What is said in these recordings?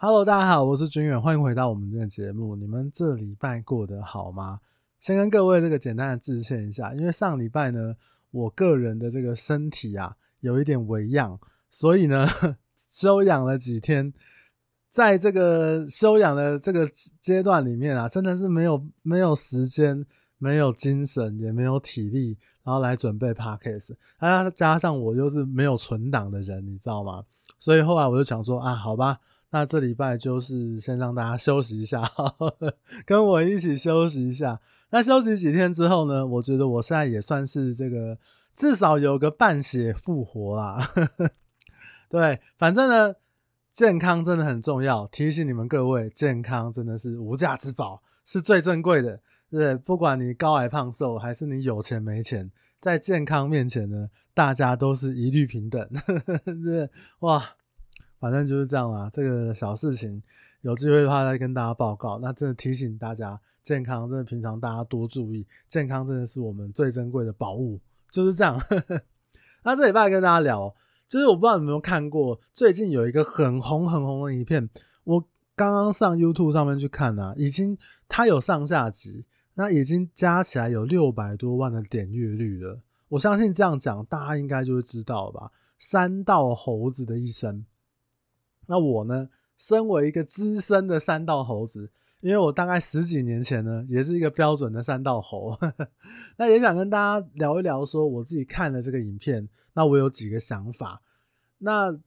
Hello，大家好，我是军远，欢迎回到我们这个节目。你们这礼拜过得好吗？先跟各位这个简单的致歉一下，因为上礼拜呢，我个人的这个身体啊有一点微恙，所以呢 休养了几天。在这个休养的这个阶段里面啊，真的是没有没有时间。没有精神，也没有体力，然后来准备 podcast，啊，加上我又是没有存档的人，你知道吗？所以后来我就想说啊，好吧，那这礼拜就是先让大家休息一下，跟我一起休息一下。那休息几天之后呢，我觉得我现在也算是这个至少有个半血复活啦。对，反正呢，健康真的很重要，提醒你们各位，健康真的是无价之宝，是最珍贵的。对，不管你高矮胖瘦，还是你有钱没钱，在健康面前呢，大家都是一律平等。对，哇，反正就是这样啦。这个小事情，有机会的话再跟大家报告。那真的提醒大家，健康真的平常大家多注意，健康真的是我们最珍贵的宝物。就是这样。那这礼拜跟大家聊，就是我不知道你有没有看过，最近有一个很红很红的影片，我刚刚上 YouTube 上面去看啊，已经它有上下集。那已经加起来有六百多万的点阅率了，我相信这样讲大家应该就会知道吧？三道猴子的一生。那我呢，身为一个资深的三道猴子，因为我大概十几年前呢，也是一个标准的三道猴，呵呵，那也想跟大家聊一聊，说我自己看了这个影片，那我有几个想法。那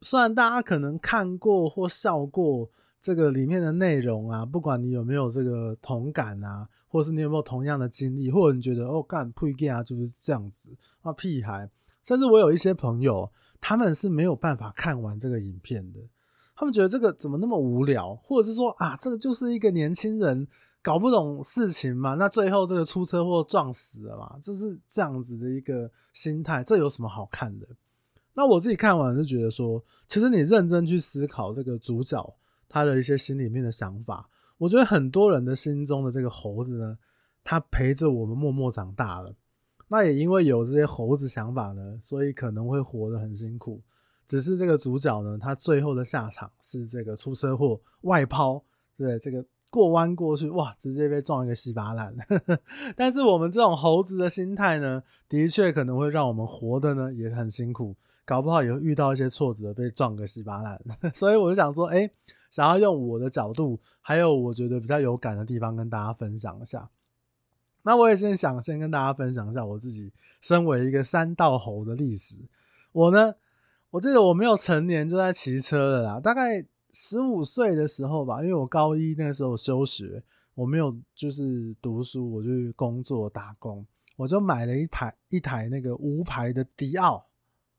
虽然大家可能看过或笑过。这个里面的内容啊，不管你有没有这个同感啊，或是你有没有同样的经历，或者你觉得哦干不一定啊，就是这样子啊屁孩，甚至我有一些朋友，他们是没有办法看完这个影片的，他们觉得这个怎么那么无聊，或者是说啊，这个就是一个年轻人搞不懂事情嘛，那最后这个出车祸撞死了嘛，就是这样子的一个心态，这有什么好看的？那我自己看完就觉得说，其实你认真去思考这个主角。他的一些心里面的想法，我觉得很多人的心中的这个猴子呢，他陪着我们默默长大了。那也因为有这些猴子想法呢，所以可能会活得很辛苦。只是这个主角呢，他最后的下场是这个出车祸外抛，对，这个过弯过去，哇，直接被撞一个稀巴烂。但是我们这种猴子的心态呢，的确可能会让我们活得呢也很辛苦，搞不好也会遇到一些挫折，被撞个稀巴烂。所以我就想说，哎。想要用我的角度，还有我觉得比较有感的地方跟大家分享一下。那我也先想先跟大家分享一下我自己身为一个山道猴的历史。我呢，我记得我没有成年就在骑车了啦，大概十五岁的时候吧，因为我高一那个时候休学，我没有就是读书，我就工作打工，我就买了一台一台那个无牌的迪奥。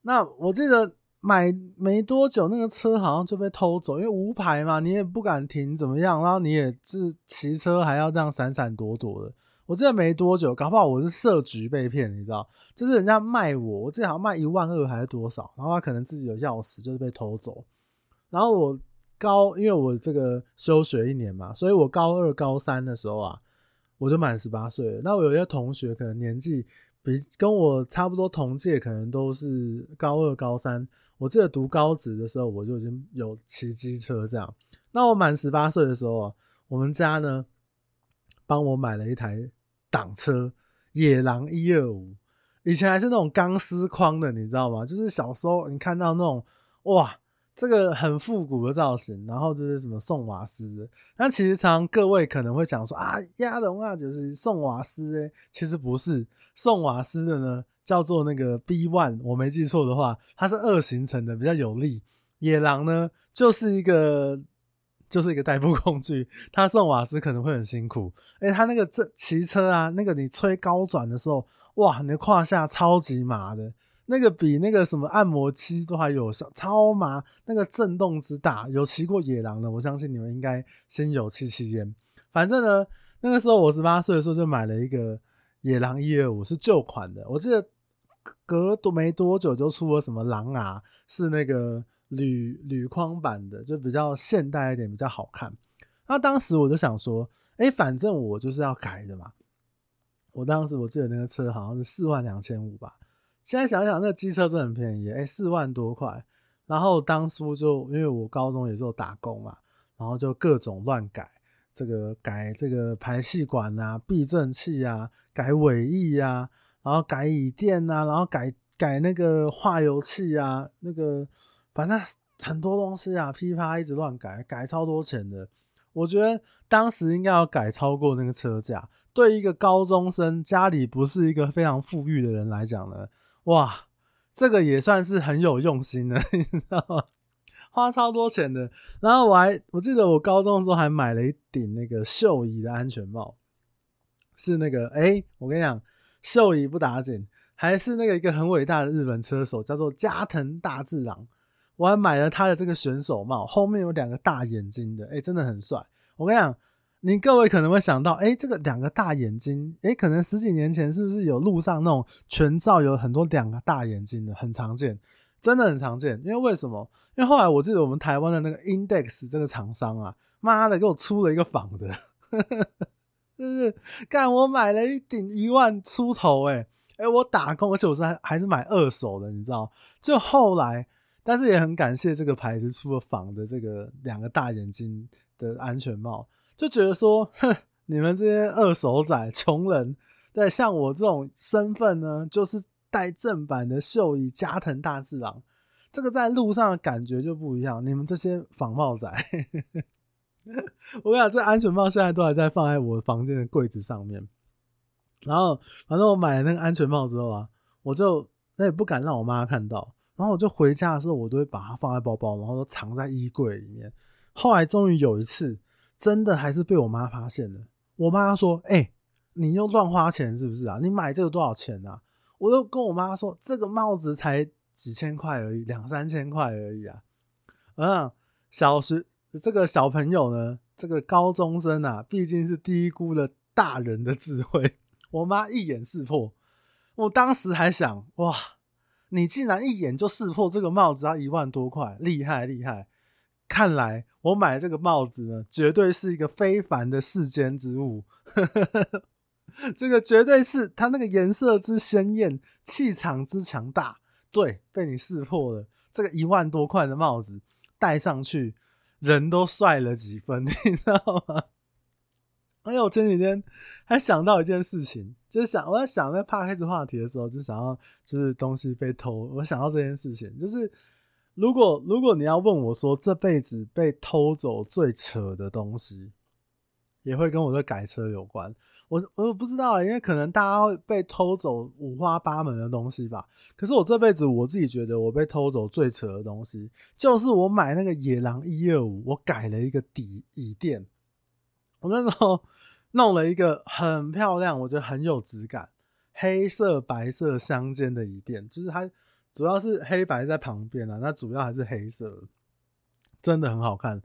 那我记得。买没多久，那个车好像就被偷走，因为无牌嘛，你也不敢停，怎么样？然后你也是骑车还要这样闪闪躲躲的。我记得没多久，搞不好我是设局被骗，你知道？就是人家卖我，我记得好像卖一万二还是多少，然后他可能自己有钥匙，就是被偷走。然后我高，因为我这个休学一年嘛，所以我高二、高三的时候啊，我就满十八岁了。那我有些同学可能年纪比跟我差不多同届，可能都是高二、高三。我记得读高职的时候，我就已经有骑机车这样。那我满十八岁的时候啊，我们家呢帮我买了一台挡车野狼一二五，以前还是那种钢丝框的，你知道吗？就是小时候你看到那种哇，这个很复古的造型，然后就是什么宋瓦斯的。但其实常常各位可能会想说啊，亚龙啊，就是宋瓦斯诶，其实不是宋瓦斯的呢。叫做那个 B One，我没记错的话，它是二行程的，比较有力。野狼呢，就是一个就是一个代步工具，它送瓦斯可能会很辛苦。哎，它那个这骑车啊，那个你吹高转的时候，哇，你的胯下超级麻的，那个比那个什么按摩机都还有效，超麻，那个震动之大。有骑过野狼的，我相信你们应该先有戚戚焉。反正呢，那个时候我十八岁的时候就买了一个野狼一二五，是旧款的，我记得。隔多没多久就出了什么狼啊，是那个铝铝框版的，就比较现代一点，比较好看。那当时我就想说，哎，反正我就是要改的嘛。我当时我记得那个车好像是四万两千五吧。现在想想，那机车真的很便宜，哎，四万多块。然后当初就因为我高中也是有打工嘛，然后就各种乱改这个改这个排气管啊、避震器啊、改尾翼啊，然后改椅垫啊，然后改改那个化油器啊，那个反正很多东西啊，噼啪一直乱改，改超多钱的。我觉得当时应该要改超过那个车价。对一个高中生，家里不是一个非常富裕的人来讲呢，哇，这个也算是很有用心的，你知道吗？花超多钱的。然后我还我记得我高中的时候还买了一顶那个秀椅的安全帽，是那个哎，我跟你讲，秀椅不打紧，还是那个一个很伟大的日本车手叫做加藤大智郎，我还买了他的这个选手帽，后面有两个大眼睛的，哎，真的很帅。我跟你讲。你各位可能会想到，哎、这个两个大眼睛，哎、可能十几年前是不是有路上那种全罩有很多两个大眼睛的，很常见，真的很常见。因为为什么？因为后来我记得我们台湾的那个 Index 这个厂商啊，妈的给我出了一个仿的，是不是？干，我买了一顶一万出头、欸，哎，哎，我打工，而且我是还是买二手的，你知道？就后来，但是也很感谢这个牌子出了仿的这个两个大眼睛的安全帽。就觉得说，哼，你们这些二手仔、穷人，对，像我这种身份呢，就是戴正版的秀椅加藤大志郎，这个在路上的感觉就不一样。你们这些仿冒仔，我跟你讲，这安全帽现在都还在放在我房间的柜子上面。然后，反正我买了那个安全帽之后啊，我就那也不敢让我妈看到。然后我就回家的时候，我都会把它放在包包，然后都藏在衣柜里面。后来终于有一次。真的还是被我妈发现了。我妈说：“哎、你又乱花钱是不是啊？你买这个多少钱啊？”我就跟我妈说：“这个帽子才几千块而已，两三千块而已啊。”嗯，小学这个小朋友呢，这个高中生啊，毕竟是低估了大人的智慧。我妈一眼识破，我当时还想：哇，你竟然一眼就识破这个帽子要一万多块，厉害厉害！看来我买这个帽子呢，绝对是一个非凡的世间之物。这个绝对是它那个颜色之鲜艳，气场之强大。对，被你识破了。这个一万多块的帽子戴上去，人都帅了几分，你知道吗？而且我前几天还想到一件事情，就是想我在想那 podcast 话题的时候，就想要就是东西被偷，我想到这件事情，就是。如果如果你要问我说，这辈子被偷走最扯的东西，也会跟我的改车有关。我我不知道，因为可能大家会被偷走五花八门的东西吧。可是我这辈子我自己觉得，我被偷走最扯的东西，就是我买那个野狼一二五，我改了一个底椅垫。我那时候 弄了一个很漂亮，我觉得很有质感，黑色白色相间的椅垫，就是它。主要是黑白在旁边啊，那主要还是黑色，真的很好看，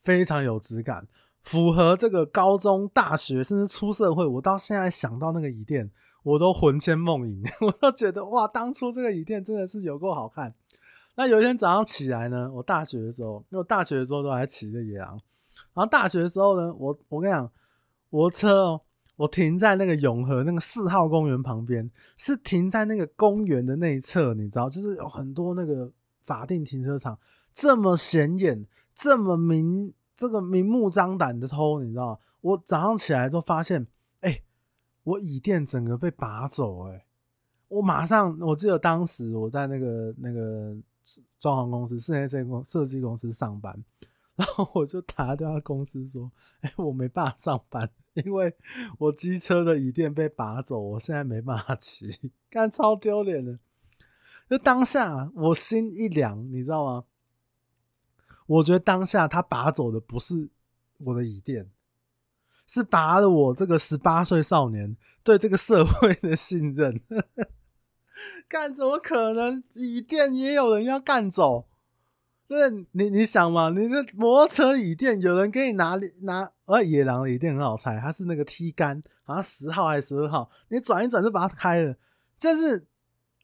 非常有质感，符合这个高中、大学甚至出社会。我到现在想到那个椅垫，我都魂牵梦萦，我都觉得哇，当初这个椅垫真的是有够好看。那有一天早上起来呢，我大学的时候，因为我大学的时候都还骑着野狼，然后大学的时候呢，我我跟你讲，我车哦。我停在那个永和那个四号公园旁边，是停在那个公园的那一侧，你知道，就是有很多那个法定停车场，这么显眼，这么明，这个明目张胆的偷，你知道？我早上起来之后发现，哎、我椅垫整个被拔走、欸，哎，我马上，我记得当时我在那个那个装潢公司、室内设计公设计公司上班。然后我就打电话公司说：“哎、我没办法上班，因为我机车的椅垫被拔走，我现在没办法骑，干超丢脸的。”就当下我心一凉，你知道吗？我觉得当下他拔走的不是我的椅垫，是拔了我这个十八岁少年对这个社会的信任。干怎么可能椅垫也有人要干走？那，你你想嘛，你的摩托车椅垫有人给你拿拿，呃，野狼的椅垫很好拆，它是那个 T 杆，好像十号还是十二号，你转一转就把它开了。就是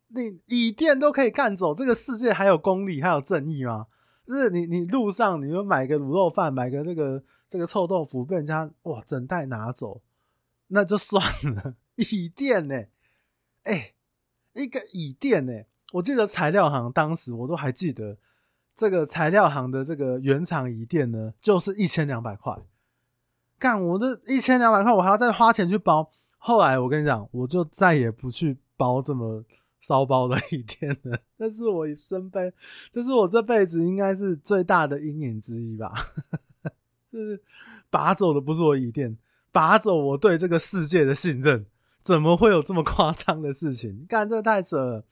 你椅垫都可以干走，这个世界还有公理还有正义吗？就是你你路上你就买个卤肉饭，买个这个这个臭豆腐被人家哇整袋拿走，那就算了。椅垫呢？哎，一个椅垫呢？我记得材料行当时我都还记得。这个材料行的这个原厂椅垫呢，就是一千两百块。干，我这一千两百块，我还要再花钱去包。后来我跟你讲，我就再也不去包这么骚包的椅垫了。这是我一生，这是我这辈子应该是最大的阴影之一吧。就是拔走的不是我椅垫，拔走我对这个世界的信任。怎么会有这么夸张的事情？干，这太扯了。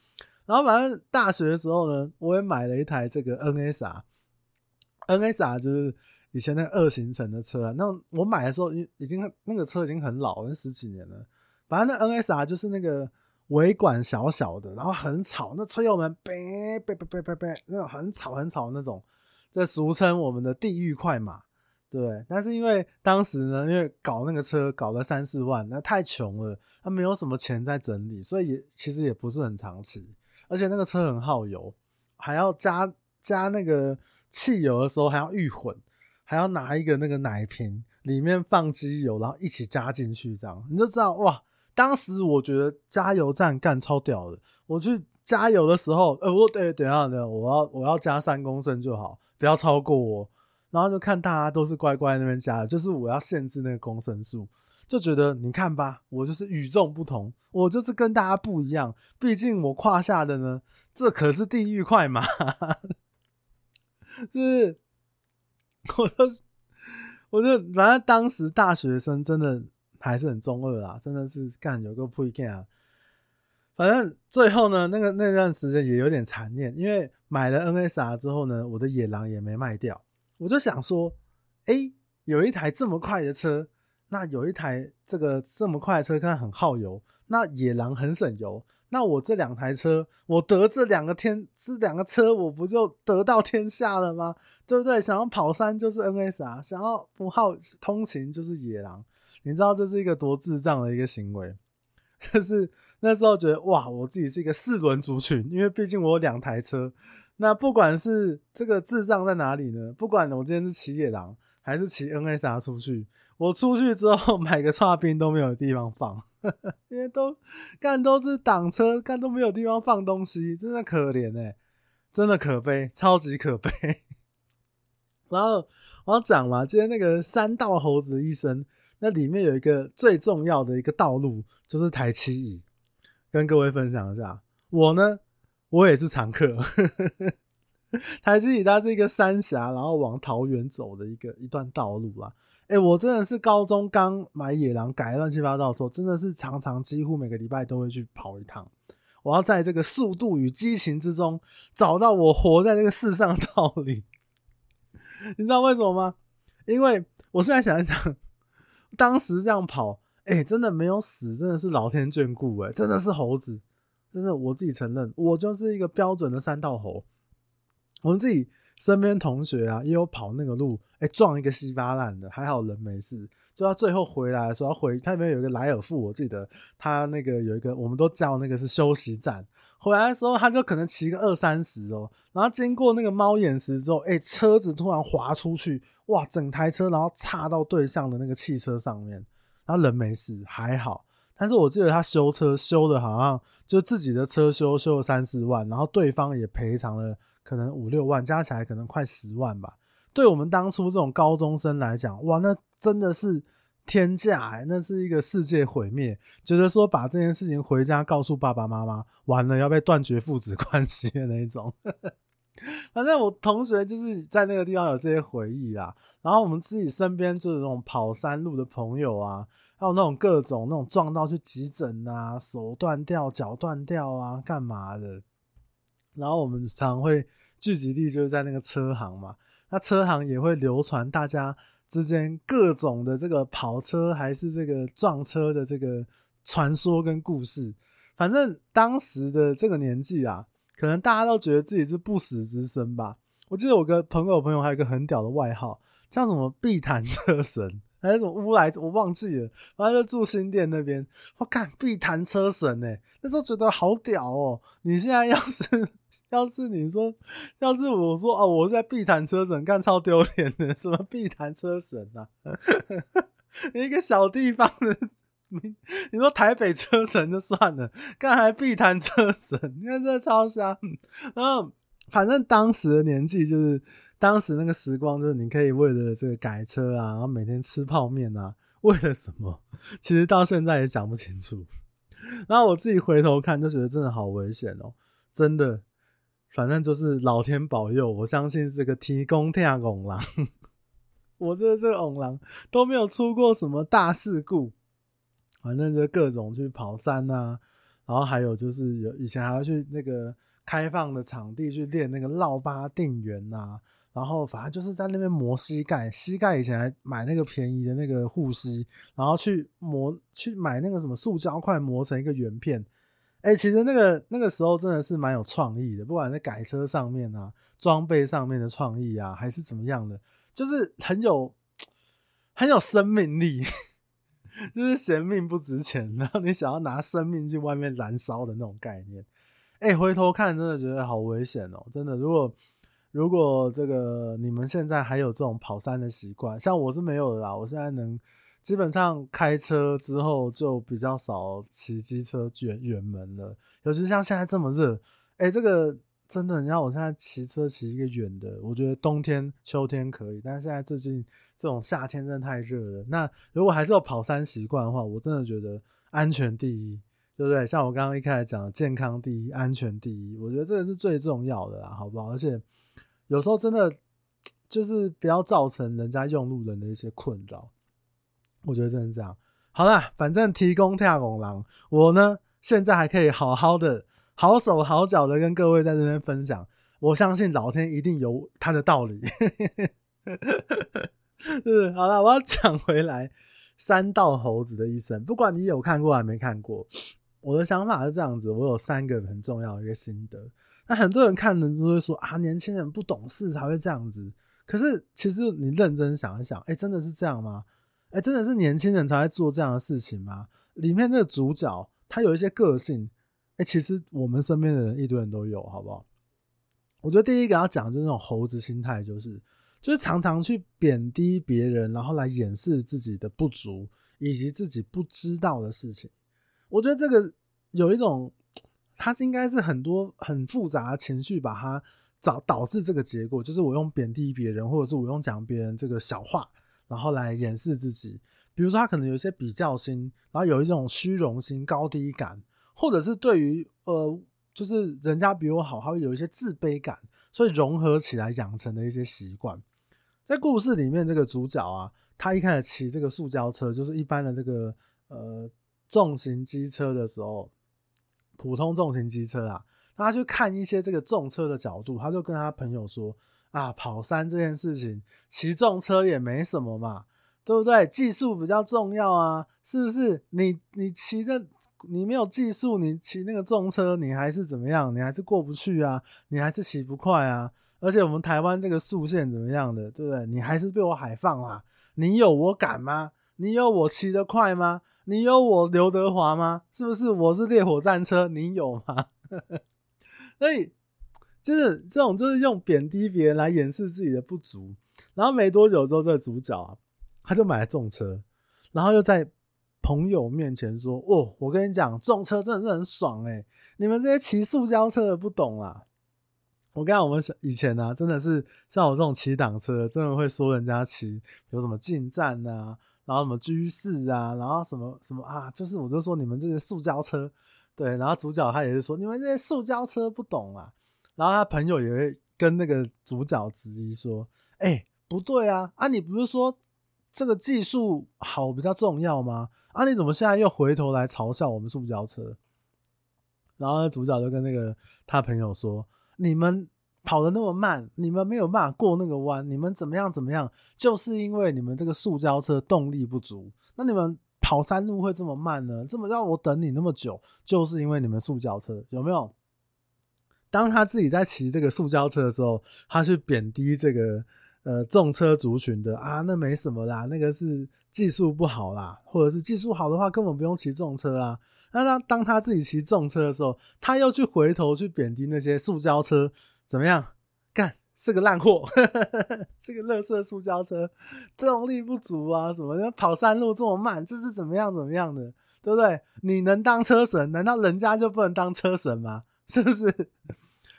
然后反正大学的时候呢，我也买了一台这个 NSR，NSR 就是以前那个二行程的车啊。那我买的时候已已经那个车已经很老了，十几年了。反正那 NSR 就是那个尾管小小的，然后很吵，那车油门哔哔哔哔哔哔，那种很吵很吵的那种，这俗称我们的地狱快马。对，但是因为当时呢，因为搞那个车搞了三四万，那太穷了，他没有什么钱在整理，所以也其实也不是很长期，而且那个车很耗油，还要加加那个汽油的时候还要预混，还要拿一个那个奶瓶里面放机油，然后一起加进去，这样你就知道哇，当时我觉得加油站干超屌的，我去加油的时候，呃，我对，等一下，我要我要加三公升就好，不要超过我。然后就看大家都是乖乖那边加，就是我要限制那个公升数，就觉得你看吧，我就是与众不同，我就是跟大家不一样。毕竟我胯下的呢，这可是地狱快马，就是，我就我就反正当时大学生真的还是很中二啊，真的是干有个不一样啊。反正最后呢，那个那段时间也有点残念，因为买了 NSR 之后呢，我的野狼也没卖掉。我就想说，哎、有一台这么快的车，那有一台这个这么快的车，看很耗油，那野狼很省油，那我这两台车，我得这两个天，这两个车，我不就得到天下了吗？对不对？想要跑山就是 NSR，想要不耗通勤就是野狼，你知道这是一个多智障的一个行为，就是那时候觉得哇，我自己是一个四轮族群，因为毕竟我有两台车。那不管是这个智障在哪里呢？不管我今天是骑野狼还是骑 NSR 出去，我出去之后买个剉冰都没有地方放，因为都干都是挡车，干都没有地方放东西，真的可怜哎、真的可悲，超级可悲。然后我要讲嘛，今天那个山道猴子的一生，那里面有一个最重要的一个道路，就是台七，跟各位分享一下。我呢。我也是常客，台七乙它是一个三峡，然后往桃园走的一个一段道路啦。哎、我真的是高中刚买野狼改乱七八糟的时候，真的是常常几乎每个礼拜都会去跑一趟。我要在这个速度与激情之中找到我活在这个世上的道理。你知道为什么吗？因为我现在想一想，当时这样跑，哎、真的没有死，真的是老天眷顾，哎，真的是猴子。真的，我自己承认，我就是一个标准的三道猴。我们自己身边同学啊，也有跑那个路，哎、撞一个稀巴烂的，还好人没事。就到最后回来的时候，回他那边有一个莱尔富，我记得他那个有一个，我们都叫那个是休息站。回来的时候，他就可能骑个二三十哦，然后经过那个猫眼石之后，哎、欸，车子突然滑出去，哇，整台车然后插到对向的那个汽车上面，然后人没事，还好。但是我记得他修车修的好像就自己的车修修了三四万，然后对方也赔偿了可能五六万，加起来可能快十万吧。对我们当初这种高中生来讲，哇，那真的是天价欸，那是一个世界毁灭。觉得说把这件事情回家告诉爸爸妈妈，完了要被断绝父子关系的那一种。反正我同学就是在那个地方有这些回忆啊，然后我们自己身边就是那种跑山路的朋友啊，还有那种各种那种撞到去急诊啊，手断掉、脚断掉啊，干嘛的？然后我们常会聚集地就是在那个车行嘛，那车行也会流传大家之间各种的这个跑车还是这个撞车的这个传说跟故事。反正当时的这个年纪啊。可能大家都觉得自己是不死之身吧。我记得我个朋友朋友还有一个很屌的外号，叫什么“碧潭车神”还是什么乌来，我忘记了。反正就住新店那边，我看“碧潭车神”呢，那时候觉得好屌哦。你现在要是要是你说，要是我说哦，我在碧潭车神，干超丢脸的，什么碧潭车神啊？一个小地方的。你说台北车神就算了，干还碧潭车神，你看这超瞎。然后反正当时的年纪就是当时那个时光，就是你可以为了这个改车啊，然后每天吃泡面啊，为了什么？其实到现在也讲不清楚。然后我自己回头看，就觉得真的好危险哦，真的。反正就是老天保佑，我相信这个提供天公狼，我觉得这个拱狼都没有出过什么大事故。反正就各种去跑山啊，然后还有就是有以前还要去那个开放的场地去练那个绕八定圆呐，然后反正就是在那边磨膝盖，膝盖以前还买那个便宜的那个护膝，然后去磨去买那个什么塑胶块磨成一个圆片。哎、其实那个那个时候真的是蛮有创意的，不管在改车上面啊，装备上面的创意啊，还是怎么样的，就是很有很有生命力。就是嫌命不值钱，然后你想要拿生命去外面燃烧的那种概念。哎、回头看真的觉得好危险哦！真的，如果如果这个你们现在还有这种跑山的习惯，像我是没有的啦。我现在能基本上开车之后就比较少骑机车远远门了，尤其像现在这么热，哎、这个。真的，你看我现在骑车骑一个远的，我觉得冬天、秋天可以，但是现在最近这种夏天真的太热了。那如果还是有跑山习惯的话，我真的觉得安全第一，对不对？像我刚刚一开始讲的，健康第一，安全第一，我觉得这个是最重要的啦，好不好？而且有时候真的就是不要造成人家用路人的一些困扰，我觉得真是这样。好啦，反正提供跳拱狼，我呢现在还可以好好的。好手好脚的跟各位在这边分享，我相信老天一定有他的道理。是，好了，我要讲回来，三道猴子的一生，不管你有看过还没看过，我的想法是这样子，我有三个很重要的一个心得。那很多人看了都会说啊，年轻人不懂事才会这样子。可是其实你认真想一想，哎、真的是这样吗？哎、真的是年轻人才会做这样的事情吗？里面这个主角他有一些个性。哎、其实我们身边的人一堆人都有，好不好？我觉得第一个要讲就是那种猴子心态，就是就是常常去贬低别人，然后来掩饰自己的不足以及自己不知道的事情。我觉得这个有一种，它应该是很多很复杂的情绪把它导导致这个结果，就是我用贬低别人，或者是我用讲别人这个小话，然后来掩饰自己。比如说，他可能有一些比较心，然后有一种虚荣心、高低感。或者是对于呃，就是人家比我好，他会有一些自卑感，所以融合起来养成的一些习惯。在故事里面，这个主角啊，他一开始骑这个塑胶车，就是一般的这个呃重型机车的时候，普通重型机车啊，他去看一些这个重车的角度，他就跟他朋友说啊，跑山这件事情，骑重车也没什么嘛，对不对？技术比较重要啊，是不是？你你骑着。你没有技术，你骑那个重车，你还是怎么样？你还是过不去啊，你还是骑不快啊。而且我们台湾这个速限怎么样的，对不对？你还是被我海放啊。你有我敢吗？你有我骑得快吗？你有我刘德华吗？是不是？我是烈火战车，你有吗？所以就是这种，就是用贬低别人来掩饰自己的不足。然后没多久之后，这个主角啊，他就买了重车，然后又在。朋友面前说：“哦，我跟你讲，重车真的是很爽诶，你们这些骑塑胶车的不懂啊！我跟，我们以前呢、啊，真的是像我这种骑挡车，真的会说人家骑有什么进站啊，然后什么居士啊，然后什么什么啊，就是我就说你们这些塑胶车，对。然后主角他也是说你们这些塑胶车不懂啊。然后他朋友也会跟那个主角质疑说：哎，不对啊，啊，你不是说？”这个技术好比较重要吗？啊，你怎么现在又回头来嘲笑我们塑胶车？然后主角就跟那个他朋友说：“你们跑得那么慢，你们没有办法过那个弯，你们怎么样怎么样？就是因为你们这个塑胶车动力不足。那你们跑山路会这么慢呢？这么让我等你那么久，就是因为你们塑胶车有没有？当他自己在骑这个塑胶车的时候，他去贬低这个。”呃，重车族群的啊，那没什么啦，那个是技术不好啦，或者是技术好的话，根本不用骑重车啊。那当当他自己骑重车的时候，他又去回头去贬低那些塑胶车，怎么样？干，是个烂货，这个垃圾塑胶车，动力不足啊，什么的，跑山路这么慢，就是怎么样怎么样的，对不对？你能当车神，难道人家就不能当车神吗？是不是？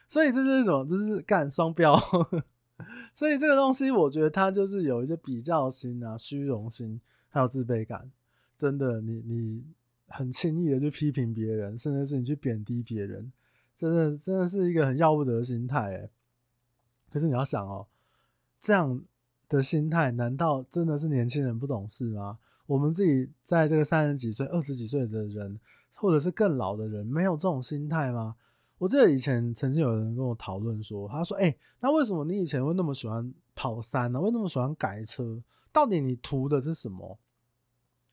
所以这是什么？这是干双标。所以这个东西，我觉得它就是有一些比较心啊、虚荣心，还有自卑感。真的，你你很轻易的去批评别人，甚至是你去贬低别人，真的真的是一个很要不得的心态哎。可是你要想哦，这样的心态，难道真的是年轻人不懂事吗？我们自己在这个三十几岁、二十几岁的人，或者是更老的人，没有这种心态吗？我记得以前曾经有人跟我讨论说，他说：“哎、那为什么你以前会那么喜欢跑山呢？为什么那么喜欢改车？到底你图的是什么？”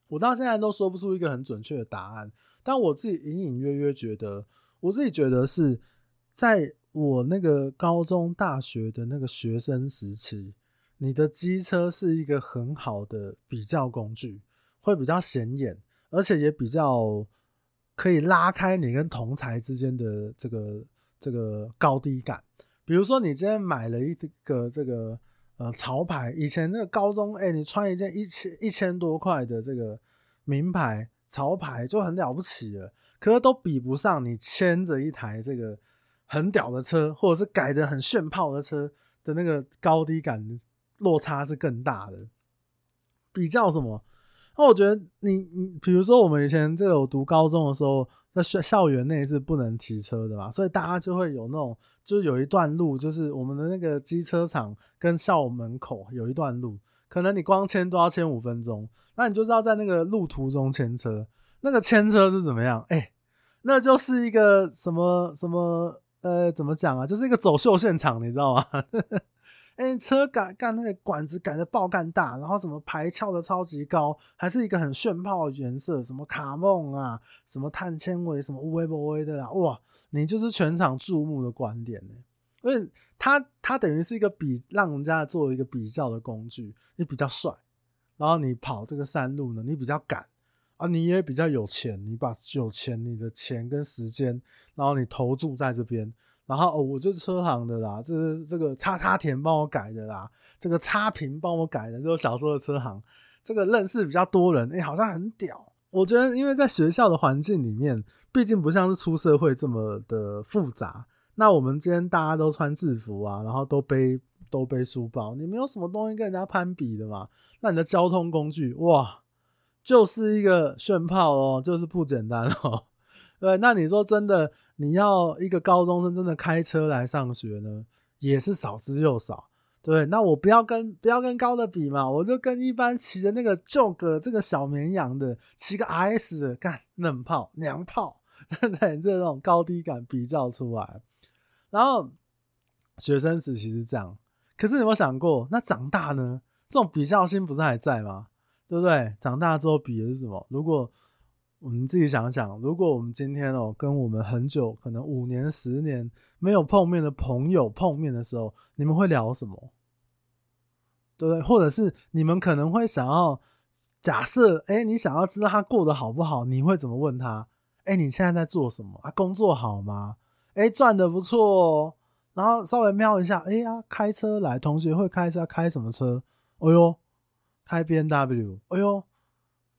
我到现在都说不出一个很准确的答案，但我自己隐隐约约觉得，我自己觉得是在我那个高中、大学的那个学生时期，你的机车是一个很好的比较工具，会比较显眼，而且也比较。可以拉开你跟同才之间的这个这个高低感。比如说，你今天买了一个这个呃潮牌，以前那个高中，哎、你穿一件一千一千多块的这个名牌潮牌就很了不起了，可是都比不上你牵着一台这个很屌的车，或者是改的很炫炮的车的那个高低感落差是更大的。比较什么？那我觉得你你比如说我们以前这个我读高中的时候，在校校园内是不能骑车的嘛，所以大家就会有那种，就是有一段路，就是我们的那个机车厂跟校门口有一段路，可能你光牵都要牵五分钟，那你就是要在那个路途中牵车，那个牵车是怎么样？哎、那就是一个什么什么呃，怎么讲啊？就是一个走秀现场，你知道吗？哎、车杆干那个管子改的爆干大，然后什么排翘的超级高，还是一个很炫炮的颜色，什么卡梦啊，什么碳纤维，什么乌龟波威的啦，哇，你就是全场注目的观点呢。因为它它等于是一个比让人家做一个比较的工具，你比较帅，然后你跑这个山路呢，你比较赶啊，你也比较有钱，你把有钱你的钱跟时间，然后你投注在这边。然后哦，我就车行的啦，这是这个叉叉田帮我改的啦，这个差评帮我改的，就是小时候的车行，这个认识比较多人，哎，好像很屌。我觉得，因为在学校的环境里面，毕竟不像是出社会这么的复杂。那我们今天大家都穿制服啊，然后都背都背书包，你没有什么东西跟人家攀比的嘛？那你的交通工具哇，就是一个炫炮哦，就是不简单哦。对，那你说真的，你要一个高中生真的开车来上学呢，也是少之又少。对，那我不要跟不要跟高的比嘛，我就跟一般骑的那个旧个这个小绵羊的，骑个 RS 的干嫩炮娘炮，对，这种高低感比较出来。然后学生时期是这样，可是你有没有想过，那长大呢？这种比较心不是还在吗？对不对？长大之后比的是什么？如果我们自己想想，如果我们今天哦跟我们很久，可能五年、十年没有碰面的朋友碰面的时候，你们会聊什么？对不对？或者是你们可能会想要假设，哎，你想要知道他过得好不好，你会怎么问他？哎，你现在在做什么啊？工作好吗？哎，赚的不错哦。然后稍微瞄一下，哎呀，开车来，同学会开车，开什么车？哎呦，开 BMW。哎呦。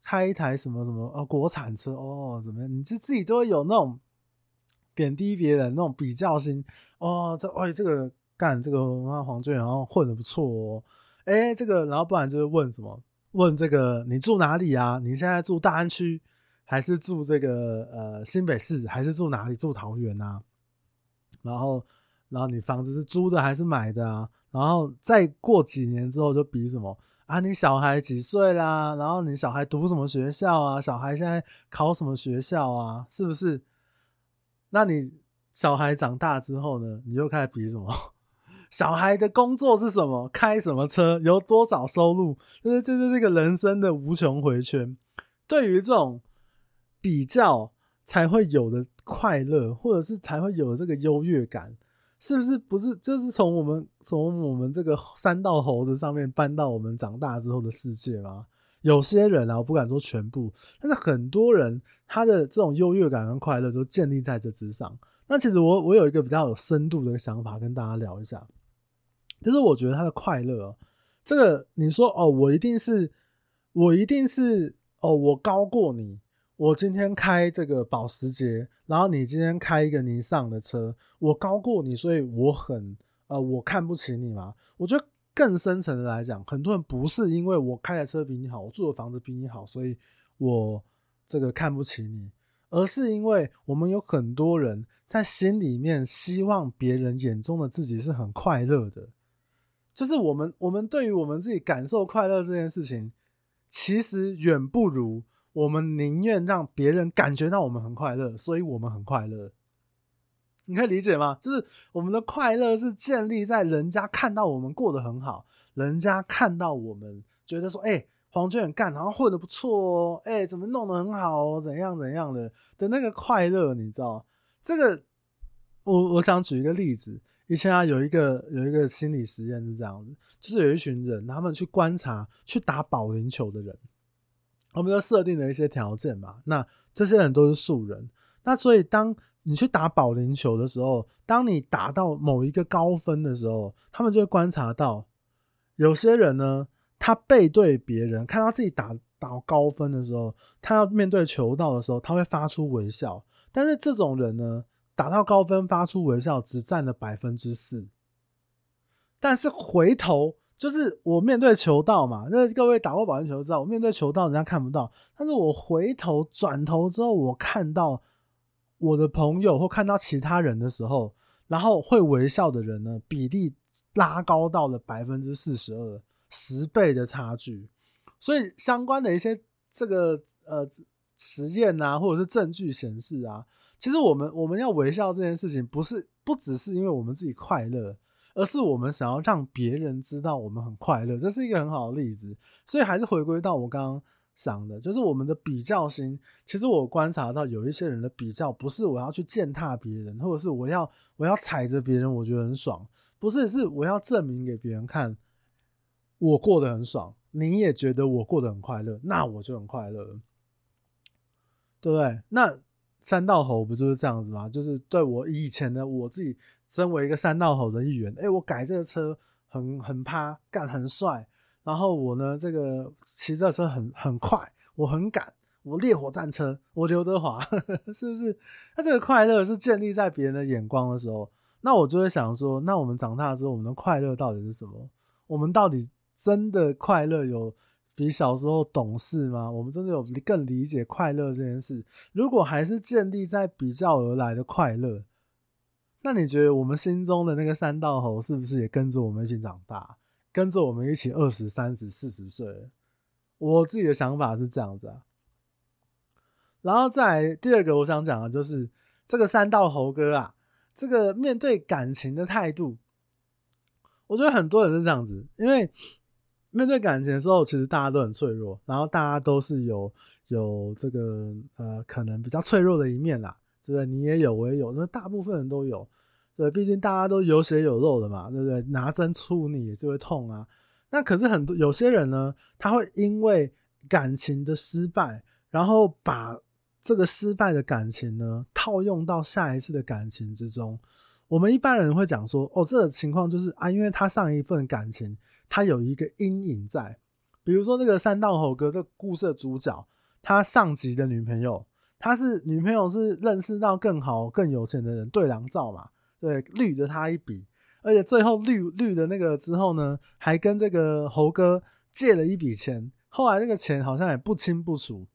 开一台什么什么哦，国产车哦，怎么样？你就自己就会有那种贬低别人那种比较心哦。这哎，这个干这个啊，黄俊然后混得不错哦。哎，这个然后不然就是问什么？问这个你住哪里啊？你现在住大安区还是住这个呃新北市还是住哪里？住桃园啊？然后然后你房子是租的还是买的啊？然后再过几年之后就比什么？啊，你小孩几岁啦？然后你小孩读什么学校啊？小孩现在考什么学校啊？是不是？那你小孩长大之后呢？你又开始比什么？小孩的工作是什么？开什么车？有多少收入？就是这就是一个人生的无穷回圈。对于这种比较才会有的快乐，或者是才会有这个优越感。是不是不是就是从我们从我们这个三道猴子上面搬到我们长大之后的世界吗？有些人啊，我不敢说全部，但是很多人他的这种优越感跟快乐都建立在这之上。那其实我我有一个比较有深度的想法跟大家聊一下，就是我觉得他的快乐，这个你说哦，我一定是我一定是哦，我高过你，我今天开这个保时捷，然后你今天开一个尼桑的车，我高过你，所以我很呃，我看不起你嘛？我觉得更深层的来讲，很多人不是因为我开的车比你好，我住的房子比你好，所以我这个看不起你，而是因为我们有很多人在心里面希望别人眼中的自己是很快乐的。就是我们，我们对于我们自己感受快乐这件事情，其实远不如我们宁愿让别人感觉到我们很快乐，所以我们很快乐。你可以理解吗？就是我们的快乐是建立在人家看到我们过得很好，人家看到我们觉得说，哎、黄军很干，然后混得不错哦，哎、怎么弄得很好哦，怎样怎样的的那个快乐，你知道？这个，我我想举一个例子。以前啊，有一个有一个心理实验是这样子，就是有一群人，他们去观察去打保龄球的人，我们就设定了一些条件嘛。那这些人都是素人，那所以当你去打保龄球的时候，当你打到某一个高分的时候，他们就会观察到，有些人呢，他背对别人，看到自己打打高分的时候，他要面对球道的时候，他会发出微笑。但是这种人呢，打到高分发出微笑只占了百分之四，但是回头就是我面对球道嘛，那各位打过保龄球知道，我面对球道人家看不到，但是我回头转头之后，我看到我的朋友或看到其他人的时候，然后会微笑的人呢，比例拉高到了百分之四十二，十倍的差距。所以相关的一些这个呃实验啊，或者是证据显示啊。其实我们我们要微笑这件事情，不是不只是因为我们自己快乐，而是我们想要让别人知道我们很快乐，这是一个很好的例子。所以还是回归到我刚刚想的，就是我们的比较心。其实我观察到有一些人的比较，不是我要去践踏别人，或者是我要我要踩着别人，我觉得很爽，不是，是我要证明给别人看，我过得很爽，你也觉得我过得很快乐，那我就很快乐，对不对？那。三道猴不就是这样子吗？就是对我以前的我自己，身为一个三道猴的一员，哎、我改这个车很很趴，干很帅。然后我呢，这个骑这车很很快，我很赶，我烈火战车，我刘德华，是不是？那这个快乐是建立在别人的眼光的时候，那我就会想说，那我们长大之后，我们的快乐到底是什么？我们到底真的快乐有？比小时候懂事吗？我们真的有更理解快乐这件事？如果还是建立在比较而来的快乐，那你觉得我们心中的那个三道猴是不是也跟着我们一起长大，跟着我们一起二十、三十、四十岁？我自己的想法是这样子啊。然后再来第二个，我想讲的就是这个三道猴哥啊，这个面对感情的态度，我觉得很多人是这样子，因为。面对感情的时候，其实大家都很脆弱，然后大家都是有有这个呃，可能比较脆弱的一面啦，对不对？你也有，我也有，那大部分人都有，对，毕竟大家都有血有肉的嘛，对不对？拿针戳你也是会痛啊。那可是很多有些人呢，他会因为感情的失败，然后把这个失败的感情呢套用到下一次的感情之中。我们一般人会讲说，哦，这个情况就是啊，因为他上一份感情，他有一个阴影在。比如说这个三道猴哥这故事的主角，他上集的女朋友，他是女朋友是认识到更好、更有钱的人对狼照嘛，对，绿了他一笔，而且最后绿绿的那个之后呢，还跟这个猴哥借了一笔钱，后来那个钱好像也不清不楚。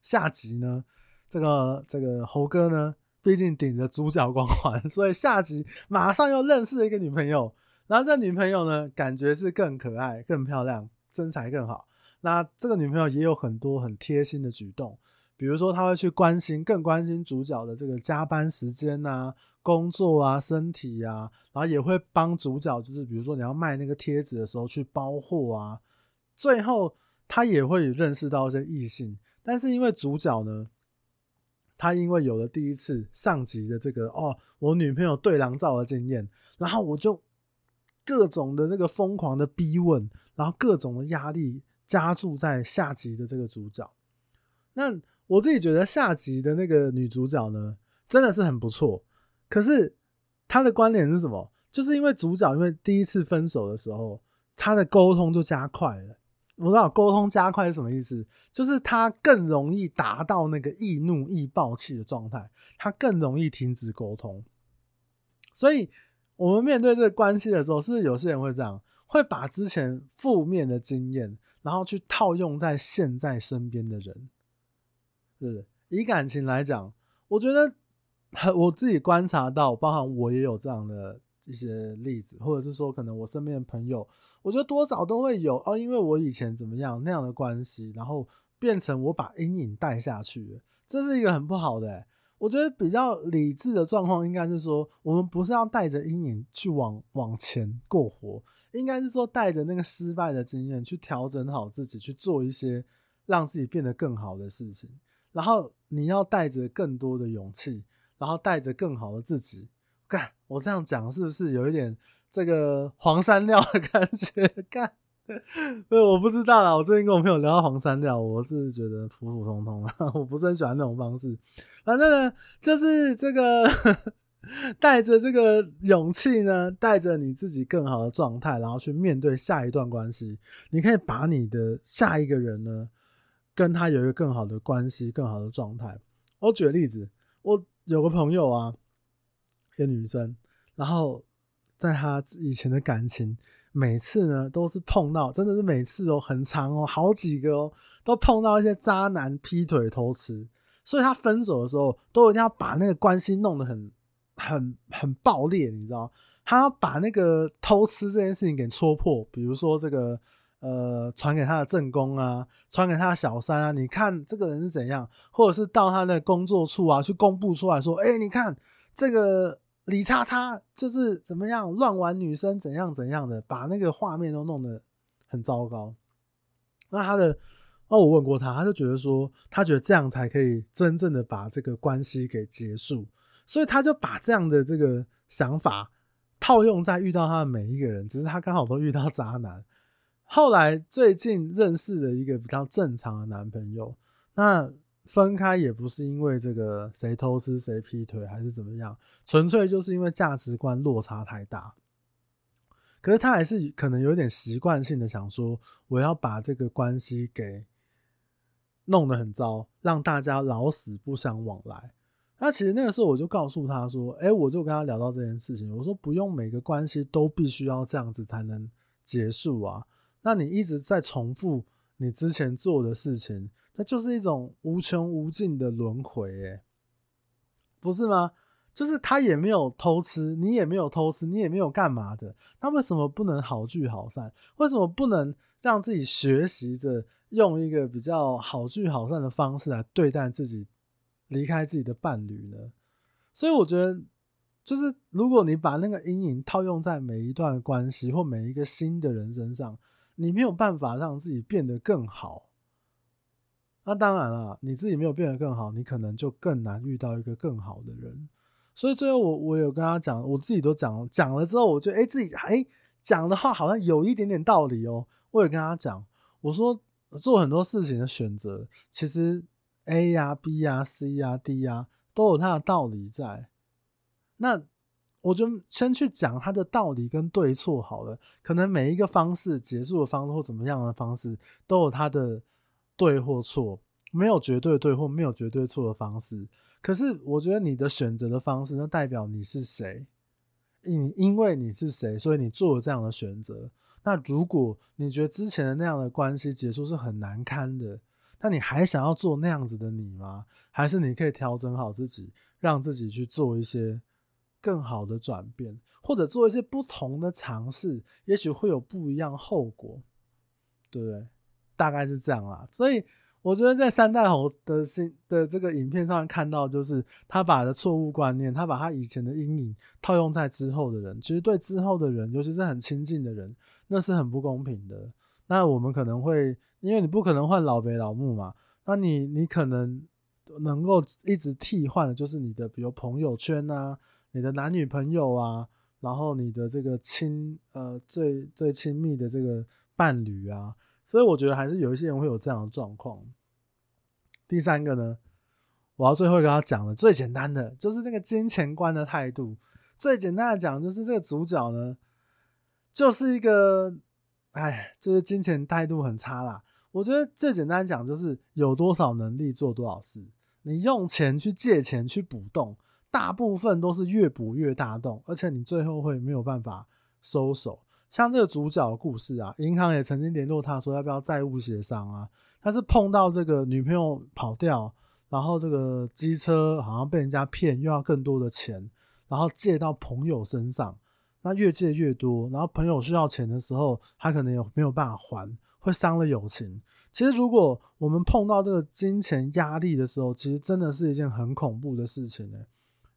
下集呢，这个这个猴哥呢。毕竟顶着主角光环，所以下集马上又认识了一个女朋友。然后这女朋友呢，感觉是更可爱、更漂亮、身材更好。那这个女朋友也有很多很贴心的举动，比如说她会去关心、更关心主角的这个加班时间啊、工作啊、身体啊，然后也会帮主角，就是比如说你要卖那个贴纸的时候去包货啊。最后她也会认识到一些异性，但是因为主角呢。他因为有了第一次上集的这个哦，我女朋友对狼照的经验，然后我就各种的这个疯狂的逼问，然后各种的压力加注在下集的这个主角。那我自己觉得下集的那个女主角呢，真的是很不错。可是她的观点是什么？就是因为主角因为第一次分手的时候，他的沟通就加快了，我知道沟通加快是什么意思，就是他更容易达到那个易怒易爆气的状态，他更容易停止沟通。所以，我们面对这个关系的时候，是不是有些人会这样，会把之前负面的经验，然后去套用在现在身边的人？是，以感情来讲，我觉得我自己观察到，包含我也有这样的。一些例子，或者是说，可能我身边的朋友，我觉得多少都会有哦，因为我以前怎么样那样的关系，然后变成我把阴影带下去，这是一个很不好的。我觉得比较理智的状况应该是说，我们不是要带着阴影去往往前过活，应该是说带着那个失败的经验去调整好自己，去做一些让自己变得更好的事情。然后你要带着更多的勇气，然后带着更好的自己。干，我这样讲是不是有一点这个黄山料的感觉？干，对，我不知道啦。我最近跟我朋友聊到黄山料，我是觉得普普通通啊，我不是很喜欢那种方式。反正呢，就是这个 带着这个勇气呢，带着你自己更好的状态，然后去面对下一段关系。你可以把你的下一个人呢，跟他有一个更好的关系，更好的状态。我举个例子，我有个朋友啊。一个女生，然后在她以前的感情，每次呢都是碰到，真的是每次哦，很长哦，好几个哦，都碰到一些渣男劈腿偷吃，所以她分手的时候，都一定要把那个关系弄得很、很、很爆裂，你知道？她要把那个偷吃这件事情给戳破，比如说这个呃，传给她的正宫啊，传给她的小三啊，你看这个人是怎样，或者是到她的工作处啊，去公布出来说，哎，你看这个。李叉叉就是怎么样乱玩女生，怎样怎样的，把那个画面都弄得很糟糕。那他的，哦，我问过他，他就觉得说，他觉得这样才可以真正的把这个关系给结束，所以他就把这样的这个想法套用在遇到他的每一个人，只是他刚好都遇到渣男。后来最近认识了一个比较正常的男朋友，那。分开也不是因为这个谁偷吃谁劈腿还是怎么样，纯粹就是因为价值观落差太大。可是他还是可能有点习惯性的想说，我要把这个关系给弄得很糟，让大家老死不相往来。那其实那个时候我就告诉他说，哎，我就跟他聊到这件事情，我说不用每个关系都必须要这样子才能结束啊。那你一直在重复你之前做的事情。那就是一种无穷无尽的轮回，哎，不是吗？就是他也没有偷吃，你也没有偷吃，你也没有干嘛的，那为什么不能好聚好散？为什么不能让自己学习着用一个比较好聚好散的方式来对待自己，离开自己的伴侣呢？所以我觉得，就是如果你把那个阴影套用在每一段关系或每一个新的人身上，你没有办法让自己变得更好。那当然了，你自己没有变得更好，你可能就更难遇到一个更好的人。所以最后我我有跟他讲，我自己都讲讲了之后，我觉得哎自己哎讲的话好像有一点点道理哦。我有跟他讲，我说做很多事情的选择，其实 A 呀、B 呀、C 呀、D 呀都有它的道理在。那我就先去讲它的道理跟对错好了。可能每一个方式结束的方式或怎么样的方式都有它的。对或错，没有绝对对或没有绝对错的方式。可是，我觉得你的选择的方式，那代表你是谁。因因为你是谁，所以你做了这样的选择。那如果你觉得之前的那样的关系结束是很难堪的，那你还想要做那样子的你吗？还是你可以调整好自己，让自己去做一些更好的转变，或者做一些不同的尝试，也许会有不一样后果，对不对？大概是这样啦，所以我觉得在三代猴的新的这个影片上面看到，就是他把的错误观念，他把他以前的阴影套用在之后的人，其实对之后的人，尤其是很亲近的人，那是很不公平的。那我们可能会，因为你不可能换老北老木嘛，那你你可能能够一直替换的，就是你的比如朋友圈啊，你的男女朋友啊，然后你的这个亲呃最最亲密的这个伴侣啊。所以我觉得还是有一些人会有这样的状况。第三个呢，我要最后跟他讲的最简单的就是那个金钱观的态度。最简单的讲就是这个主角呢，就是一个哎，就是金钱态度很差啦。我觉得最简单讲就是有多少能力做多少事。你用钱去借钱去补洞，大部分都是越补越大洞，而且你最后会没有办法收手。像这个主角的故事啊，银行也曾经联络他说要不要债务协商啊，他是碰到这个女朋友跑掉，然后这个机车好像被人家骗，又要更多的钱，然后借到朋友身上，那越借越多，然后朋友需要钱的时候，他可能也没有办法还，会伤了友情。其实如果我们碰到这个金钱压力的时候，其实真的是一件很恐怖的事情呢。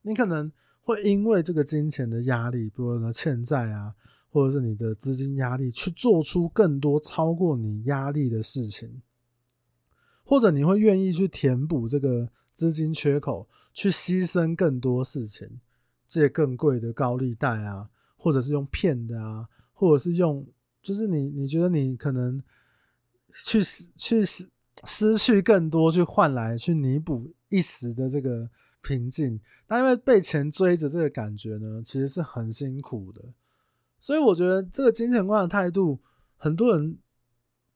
你可能会因为这个金钱的压力，比如说欠债啊。或者是你的资金压力，去做出更多超过你压力的事情，或者你会愿意去填补这个资金缺口，去牺牲更多事情，借更贵的高利贷啊，或者是用骗的啊，或者是用，就是你你觉得你可能去去失失去更多，去换来去弥补一时的这个平静，那因为被钱追着这个感觉呢，其实是很辛苦的。所以我觉得这个金钱观的态度，很多人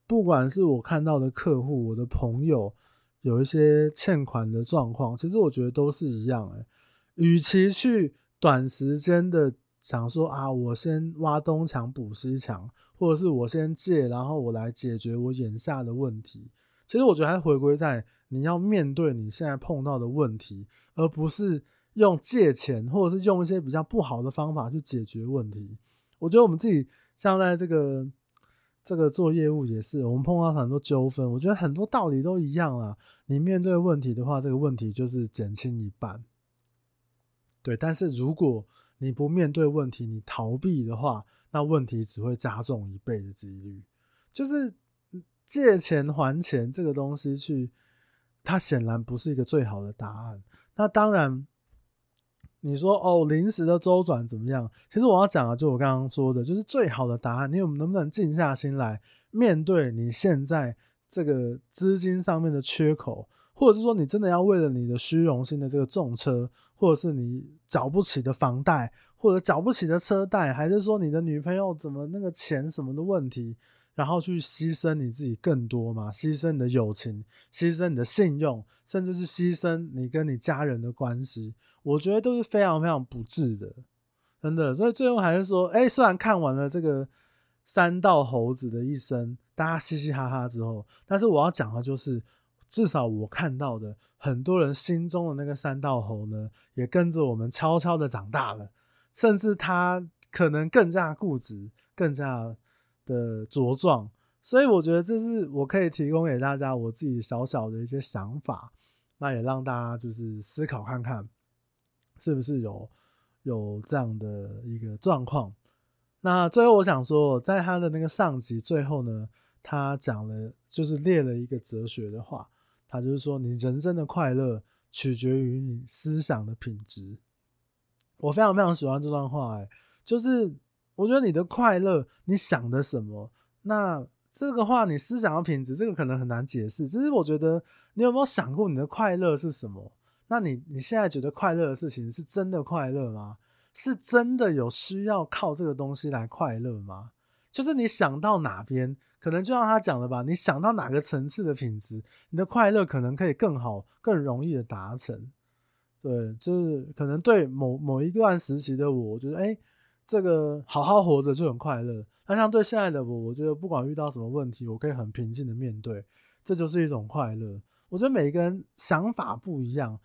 不管是我看到的客户、我的朋友，有一些欠款的状况，其实我觉得都是一样。哎，与其去短时间的想说啊，我先挖东墙补西墙，或者是我先借，然后我来解决我眼下的问题，其实我觉得还是回归在你要面对你现在碰到的问题，而不是用借钱或者是用一些比较不好的方法去解决问题。我觉得我们自己像在这个这个做业务也是，我们碰到很多纠纷，我觉得很多道理都一样啊。你面对问题的话，这个问题就是减轻一半，对。但是如果你不面对问题，你逃避的话，那问题只会加重一倍的几率。就是借钱还钱这个东西去，它显然不是一个最好的答案。那当然。你说哦，临时的周转怎么样？其实我要讲的，就我刚刚说的，就是最好的答案。你有能不能静下心来面对你现在这个资金上面的缺口，或者是说你真的要为了你的虚荣心的这个重车，或者是你缴不起的房贷，或者缴不起的车贷，还是说你的女朋友怎么那个钱什么的问题？然后去牺牲你自己更多嘛？牺牲你的友情，牺牲你的信用，甚至是牺牲你跟你家人的关系，我觉得都是非常非常不智的，真的。所以最后还是说，哎，虽然看完了这个三道猴子的一生，大家嘻嘻哈哈之后，但是我要讲的就是，至少我看到的很多人心中的那个三道猴呢，也跟着我们悄悄的长大了，甚至他可能更加固执，更加。的茁壮，所以我觉得这是我可以提供给大家我自己小小的一些想法，那也让大家就是思考看看，是不是有有这样的一个状况。那最后我想说，在他的那个上集最后呢，他讲了就是列了一个哲学的话，他就是说，你人生的快乐取决于你思想的品质。我非常非常喜欢这段话，哎，就是。我觉得你的快乐，你想的什么？那这个话，你思想的品质，这个可能很难解释。只是我觉得，你有没有想过你的快乐是什么？那你你现在觉得快乐的事情，是真的快乐吗？是真的有需要靠这个东西来快乐吗？就是你想到哪边，可能就像他讲的吧，你想到哪个层次的品质，你的快乐可能可以更好、更容易的达成。对，就是可能对某某一段时期的我，我觉得，哎。这个好好活着就很快乐。那相对现在的我，我觉得不管遇到什么问题，我可以很平静的面对，这就是一种快乐。我觉得每个人想法不一样，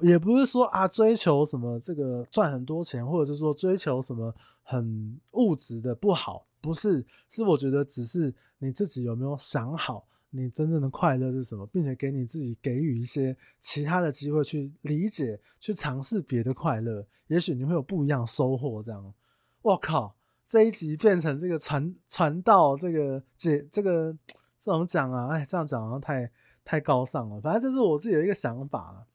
也不是说啊追求什么这个赚很多钱，或者是说追求什么很物质的不好，不是。是我觉得只是你自己有没有想好，你真正的快乐是什么，并且给你自己给予一些其他的机会去理解、去尝试别的快乐，也许你会有不一样收获。这样。我靠！这一集变成这个传传道，这个解这个这种讲啊，哎，这样讲好像太太高尚了。反正这是我自己的一个想法。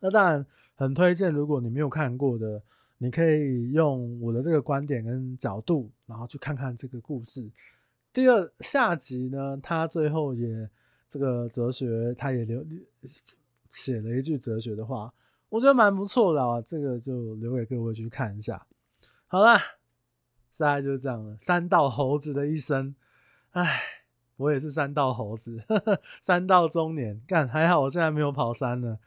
那当然很推荐，如果你没有看过的，你可以用我的这个观点跟角度，然后去看看这个故事。第二下集呢，他最后也这个哲学，他也留写了一句哲学的话，我觉得蛮不错的啊。这个就留给各位去看一下。好啦，大概就是这样了。三道猴子的一生，唉，我也是三道猴子，呵呵，三道中年，干还好，我现在没有跑山呢。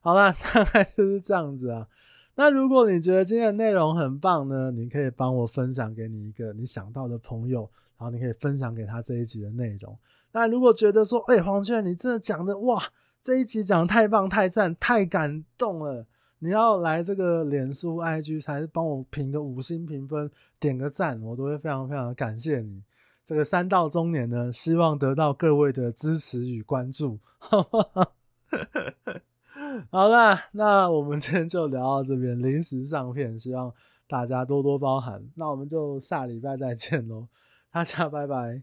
好啦，大概就是这样子啊。那如果你觉得今天的内容很棒呢，你可以帮我分享给你一个你想到的朋友，然后你可以分享给他这一集的内容。那如果觉得说，哎、黄劝，你真的讲的哇，这一集讲的太棒、太赞、太感动了，你要来这个脸书 IG 才是帮我评个五星评分，点个赞，我都会非常非常感谢你。这个三到中年呢，希望得到各位的支持与关注。好啦，那我们今天就聊到这边，临时上片，希望大家多多包涵。那我们就下礼拜再见喽，大家拜拜。